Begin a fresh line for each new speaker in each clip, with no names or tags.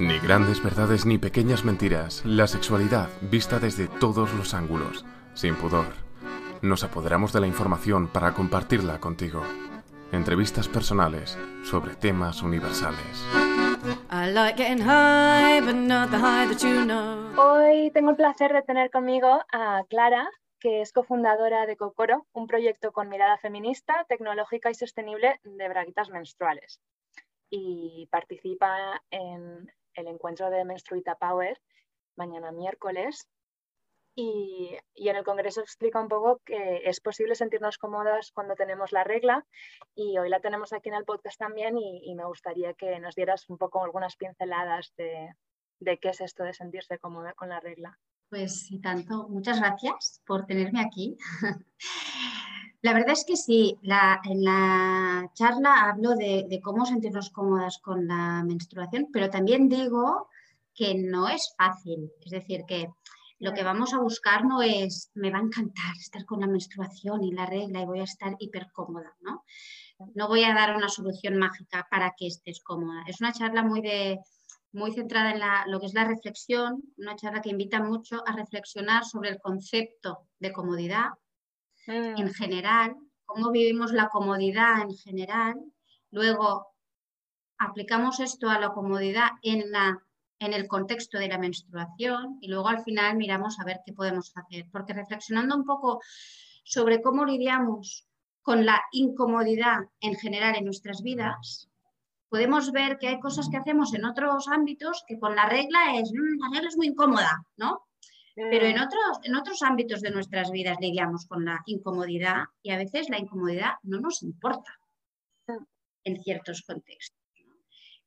Ni grandes verdades ni pequeñas mentiras, la sexualidad vista desde todos los ángulos, sin pudor. Nos apoderamos de la información para compartirla contigo. Entrevistas personales sobre temas universales.
Hoy tengo el placer de tener conmigo a Clara, que es cofundadora de Cocoro, un proyecto con mirada feminista, tecnológica y sostenible de braguitas menstruales. Y participa en el encuentro de Menstruita Power mañana miércoles. Y, en el Congreso explica un poco que es posible sentirnos cómodas cuando tenemos la regla y hoy la tenemos aquí en el podcast también y, me gustaría que nos dieras un poco algunas pinceladas de, de qué es esto de sentirse cómoda con la regla.
Pues y tanto, muchas gracias por tenerme aquí. la verdad es que sí, en la charla hablo de, cómo sentirnos cómodas con la menstruación, pero también digo que no es fácil. Es decir, que lo que vamos a buscar no es, me va a encantar estar con la menstruación y la regla y voy a estar hiper cómoda, ¿no? No voy a dar una solución mágica para que estés cómoda. Es una charla muy de muy centrada en lo que es la reflexión, una charla que invita mucho a reflexionar sobre el concepto de comodidad en mm. general, cómo vivimos la comodidad en general, luego aplicamos esto a la comodidad en, la, en el contexto de la menstruación y luego al final miramos a ver qué podemos hacer, porque reflexionando un poco sobre cómo lidiamos con la incomodidad en general en nuestras vidas, podemos ver que hay cosas que hacemos en otros ámbitos que con la regla es, mm, la regla es muy incómoda, ¿no? Pero en otros, en otros ámbitos de nuestras vidas lidiamos con la incomodidad y a veces la incomodidad no nos importa en ciertos contextos.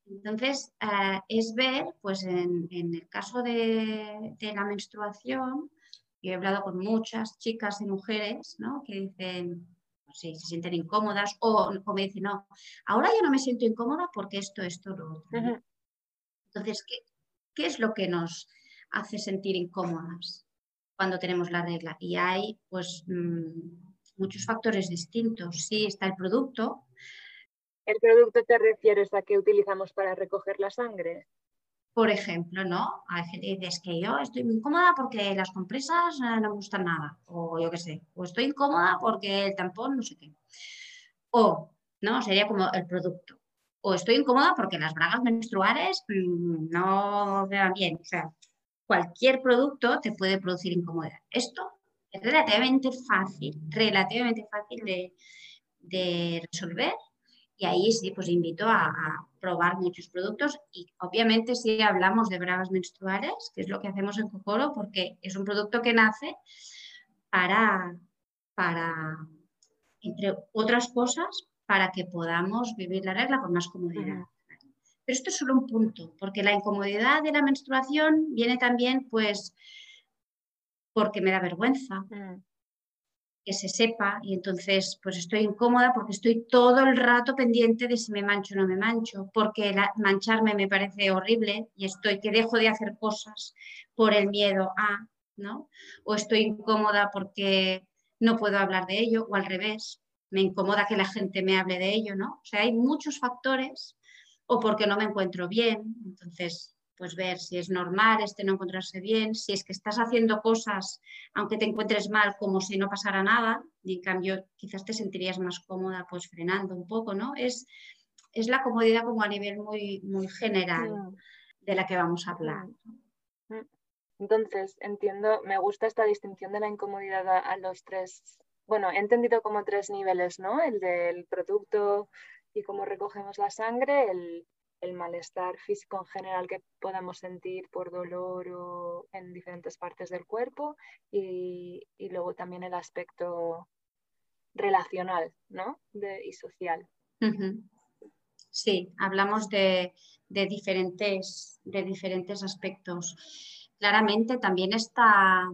Entonces, eh, es ver, pues en, el caso de, de, la menstruación, yo he hablado con muchas chicas y mujeres ¿no? que dicen, se sienten incómodas o, me dicen, no, ahora ya no me siento incómoda porque esto, esto, lo otro. Entonces, ¿qué, es lo que nos hace sentir incómodas cuando tenemos la regla? Y hay pues mm, muchos factores distintos. Sí, está el producto.
¿El producto te refieres a que utilizamos para recoger la sangre?
por ejemplo, ¿no? A veces dices que yo estoy muy incómoda porque las compresas eh, no me gustan nada, o yo qué sé, o estoy incómoda porque el tampón no sé qué. O, ¿no? Sería como el producto. O estoy incómoda porque las bragas menstruales mm, no me van bien. O sea, cualquier producto te puede producir incomodidad. Esto es relativamente fácil, relativamente fácil de, de resolver y ahí sí, pues invito a, probar muchos productos y obviamente si hablamos de bragas menstruales, que es lo que hacemos en Cocoro, porque es un producto que nace para, para, entre otras cosas, para que podamos vivir la regla con más comodidad. Pero esto es solo un punto, porque la incomodidad de la menstruación viene también, pues, porque me da vergüenza, mm que se sepa y entonces pues estoy incómoda porque estoy todo el rato pendiente de si me mancho o no me mancho, porque mancharme me parece horrible y estoy que dejo de hacer cosas por el miedo a, ¿no? O estoy incómoda porque no puedo hablar de ello o al revés, me incomoda que la gente me hable de ello, ¿no? O sea, hay muchos factores o porque no me encuentro bien, entonces pues ver si es normal este no encontrarse bien, si es que estás haciendo cosas aunque te encuentres mal como si no pasara nada y en cambio quizás te sentirías más cómoda pues frenando un poco, ¿no? Es, es la comodidad como a nivel muy, muy general de la que vamos a hablar.
Entonces, entiendo, me gusta esta distinción de la incomodidad a, a los tres, bueno, he entendido como tres niveles, ¿no? El del producto y cómo recogemos la sangre, el, el malestar físico en general que podamos sentir por dolor o en diferentes partes del cuerpo y, luego también el aspecto relacional ¿no? y social.
Sí, hablamos de, diferentes, de diferentes aspectos. Claramente también está,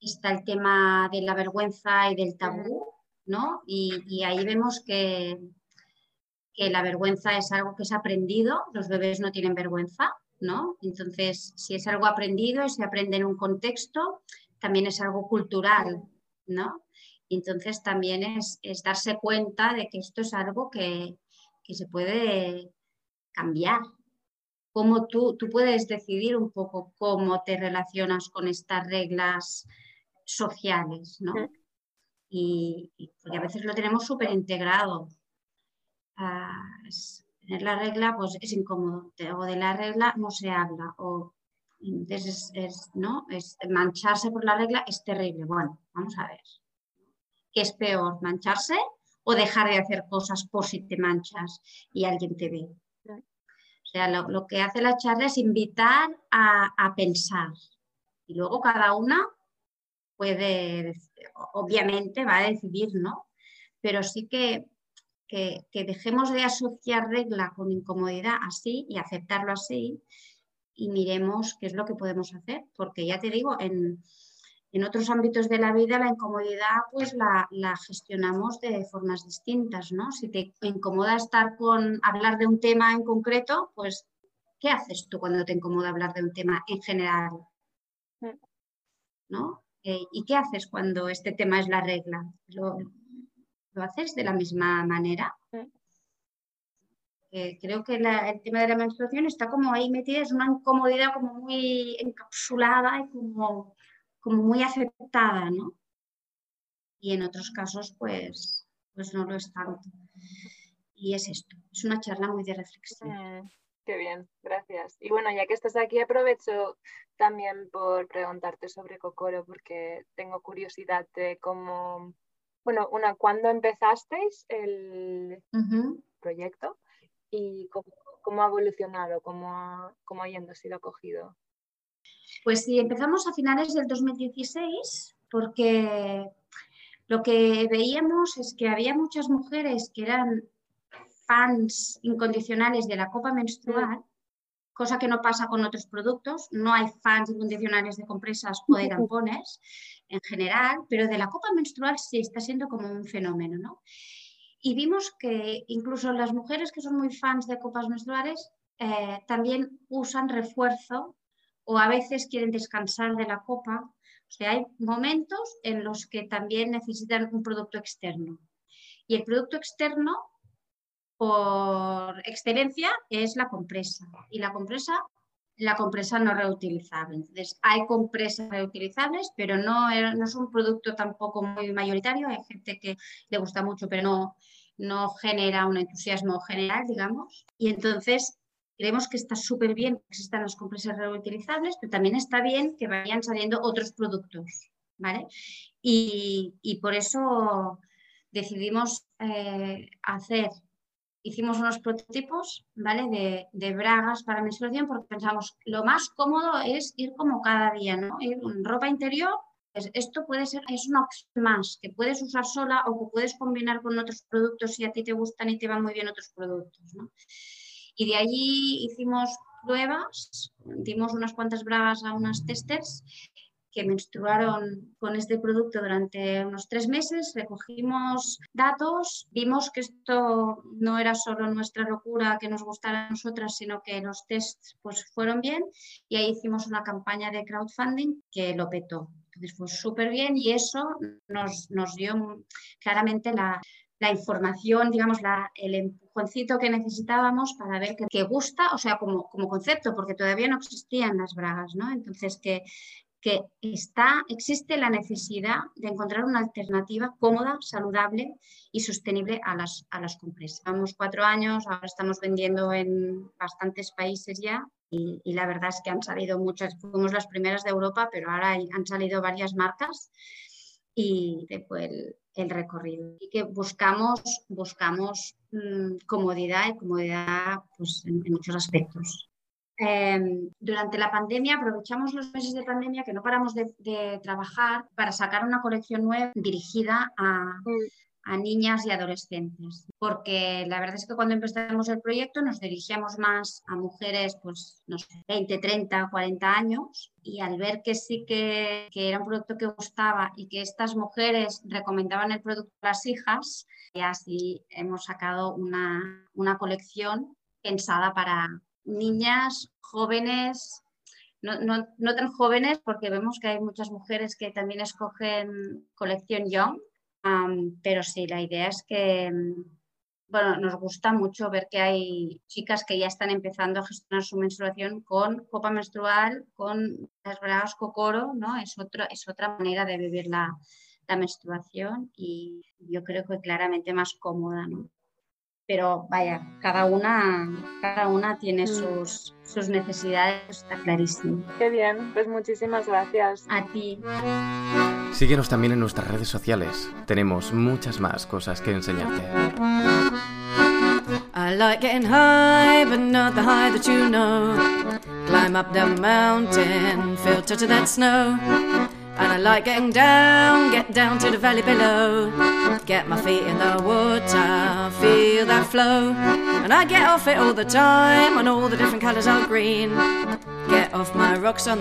está el tema de la vergüenza y del tabú, ¿no? y ahí vemos que, que la vergüenza es algo que es aprendido, los bebés no tienen vergüenza, ¿no? Entonces, si es algo aprendido y se aprende en un contexto, también es algo cultural, ¿no? Entonces también es, darse cuenta de que esto es algo que, se puede cambiar, cómo tú, tú puedes decidir un poco cómo te relacionas con estas reglas sociales, ¿no? Y, porque a veces lo tenemos súper integrado. Tener la regla pues es incómodo, o de la regla no se habla, o es, ¿no? es mancharse por la regla es terrible. Bueno, vamos a ver. ¿Qué es peor, mancharse o dejar de hacer cosas por si te manchas y alguien te ve? O sea, lo, que hace la charla es invitar a, pensar y luego cada una puede, obviamente va a decidir, ¿no? Pero sí que, que, dejemos de asociar regla con incomodidad así y aceptarlo así y miremos qué es lo que podemos hacer, porque ya te digo, en, en otros ámbitos de la vida la incomodidad pues la, gestionamos de formas distintas, ¿no? Si te incomoda estar con hablar de un tema en concreto, pues ¿qué haces tú cuando te incomoda hablar de un tema en general? ¿No? Eh, ¿Y qué haces cuando este tema es la regla? ¿Lo, haces de la misma manera? Eh, creo que el tema de la menstruación está como ahí metida, es una incomodidad como muy encapsulada y como como muy aceptada, ¿no? Y en otros casos, pues, pues no lo es tanto. Y es esto, es una charla muy de reflexión.
Mm, qué bien, gracias. Y bueno, ya que estás aquí, aprovecho también por preguntarte sobre Cocoro, porque tengo curiosidad de cómo, bueno, una, ¿cuándo empezasteis el proyecto? Y cómo, ha evolucionado, cómo cómo ha yendo sido acogido.
Pues sí, empezamos a finales del 2016 porque lo que veíamos es que había muchas mujeres que eran fans incondicionales de la copa menstrual, cosa que no pasa con otros productos. No hay fans incondicionales de compresas o de tampones en general, pero de la copa menstrual sí está siendo como un fenómeno, ¿no? Y vimos que incluso las mujeres que son muy fans de copas menstruales eh, también usan refuerzo o a veces quieren descansar de la copa. O sea, hay momentos en los que también necesitan un producto externo. Y el producto externo, por excelencia, es la compresa. Y la compresa, la compresa no reutilizable. Entonces, hay compresas reutilizables, pero no, es un producto tampoco muy mayoritario. Hay gente que le gusta mucho, pero no, no genera un entusiasmo general, digamos. Y entonces Creemos que está súper bien que existan las compresas reutilizables, pero también está bien que vayan saliendo otros productos, ¿vale? Y, por eso decidimos eh, hacer, hicimos unos prototipos, ¿vale? De, de, bragas para menstruación porque pensamos, lo más cómodo es ir como cada día, ¿no? Ir con ropa interior pues esto puede ser, es una opción más que puedes usar sola o que puedes combinar con otros productos si a ti te gustan y te van muy bien otros productos. ¿no? Y de allí hicimos pruebas, dimos unas cuantas bragas a unas testers que menstruaron con este producto durante unos tres meses, recogimos datos, vimos que esto no era solo nuestra locura que nos gustara a nosotras, sino que los tests pues, fueron bien y ahí hicimos una campaña de crowdfunding que lo petó. Entonces fue súper bien y eso nos, nos dio claramente la, la información, digamos, el empujoncito que necesitábamos para ver que, gusta, o sea, como, como, concepto, porque todavía no existían las bragas, ¿no? Entonces, que, que está, existe la necesidad de encontrar una alternativa cómoda, saludable y sostenible a las, a las compresas. Llevamos cuatro años, ahora estamos vendiendo en bastantes países ya y, la verdad es que han salido muchas, fuimos las primeras de Europa, pero ahora han salido varias marcas y después el, el recorrido. Y que buscamos, buscamos mm, comodidad y comodidad pues, en, muchos aspectos. Em, durante la pandemia aprovechamos los meses de pandemia que no paramos de, de trabajar para sacar una colección nueva dirigida a, mm. a niñas y adolescentes, porque la verdad es que cuando empezamos el proyecto nos dirigíamos más a mujeres, pues, no sé, 20, 30, 40 años, y al ver que sí que, que era un producto que gustaba y que estas mujeres recomendaban el producto a las hijas, y así hemos sacado una, una colección pensada para niñas, jóvenes, no, no, no, tan jóvenes, porque vemos que hay muchas mujeres que también escogen colección Young, pero sí, la idea es que, bueno, nos gusta mucho ver que hay chicas que ya están empezando a gestionar su menstruación con copa menstrual, con las bragas cocoro, ¿no? Es, otro, es otra manera de vivir la, la menstruación y yo creo que claramente más cómoda, ¿no? Pero vaya, cada una, cada una tiene
Mm.
sus, sus necesidades, está clarísimo.
Qué bien, pues muchísimas gracias.
A ti.
Síguenos también en nuestras redes sociales. Tenemos muchas más cosas que enseñarte.
I like getting high, but not the high that you know. Climb up the mountain, feel touch of that snow. And I like getting down, get down to the valley below. Get my feet in the water, feel that flow. And I get off it all the time, on all the different colours are green. Get off my rocks on the